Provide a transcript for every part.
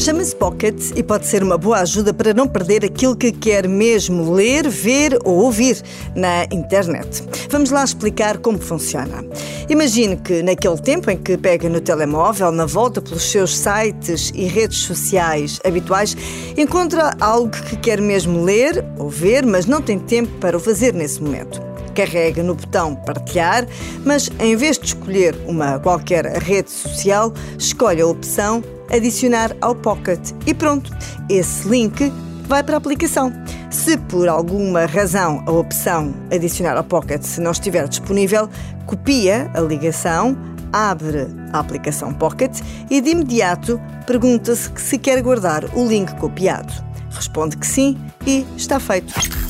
Chama-se Pocket e pode ser uma boa ajuda para não perder aquilo que quer mesmo ler, ver ou ouvir na internet. Vamos lá explicar como funciona. Imagine que naquele tempo em que pega no telemóvel, na volta pelos seus sites e redes sociais habituais, encontra algo que quer mesmo ler ou ver, mas não tem tempo para o fazer nesse momento carrega no botão partilhar, mas em vez de escolher uma qualquer rede social, escolhe a opção adicionar ao Pocket e pronto, esse link vai para a aplicação. Se por alguma razão a opção adicionar ao Pocket não estiver disponível, copia a ligação, abre a aplicação Pocket e de imediato pergunta-se se quer guardar o link copiado. Responde que sim e está feito.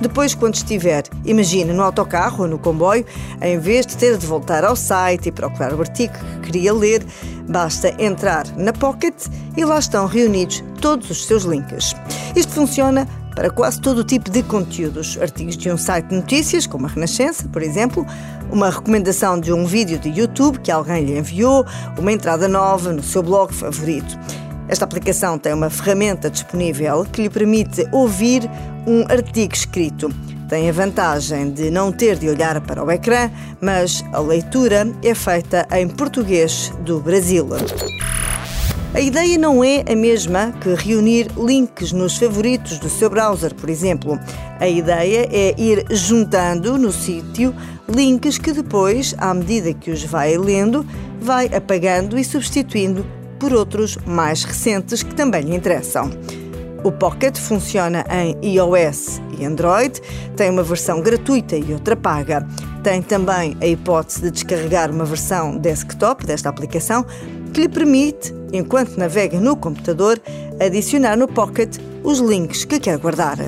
Depois, quando estiver, imagine, no autocarro ou no comboio, em vez de ter de voltar ao site e procurar o artigo que queria ler, basta entrar na Pocket e lá estão reunidos todos os seus links. Isto funciona para quase todo o tipo de conteúdos. Artigos de um site de notícias, como a Renascença, por exemplo, uma recomendação de um vídeo de YouTube que alguém lhe enviou, uma entrada nova no seu blog favorito. Esta aplicação tem uma ferramenta disponível que lhe permite ouvir um artigo escrito. Tem a vantagem de não ter de olhar para o ecrã, mas a leitura é feita em português do Brasil. A ideia não é a mesma que reunir links nos favoritos do seu browser, por exemplo. A ideia é ir juntando no sítio links que depois, à medida que os vai lendo, vai apagando e substituindo por outros mais recentes que também lhe interessam. O Pocket funciona em iOS e Android, tem uma versão gratuita e outra paga. Tem também a hipótese de descarregar uma versão desktop desta aplicação que lhe permite, enquanto navega no computador, adicionar no Pocket os links que quer guardar.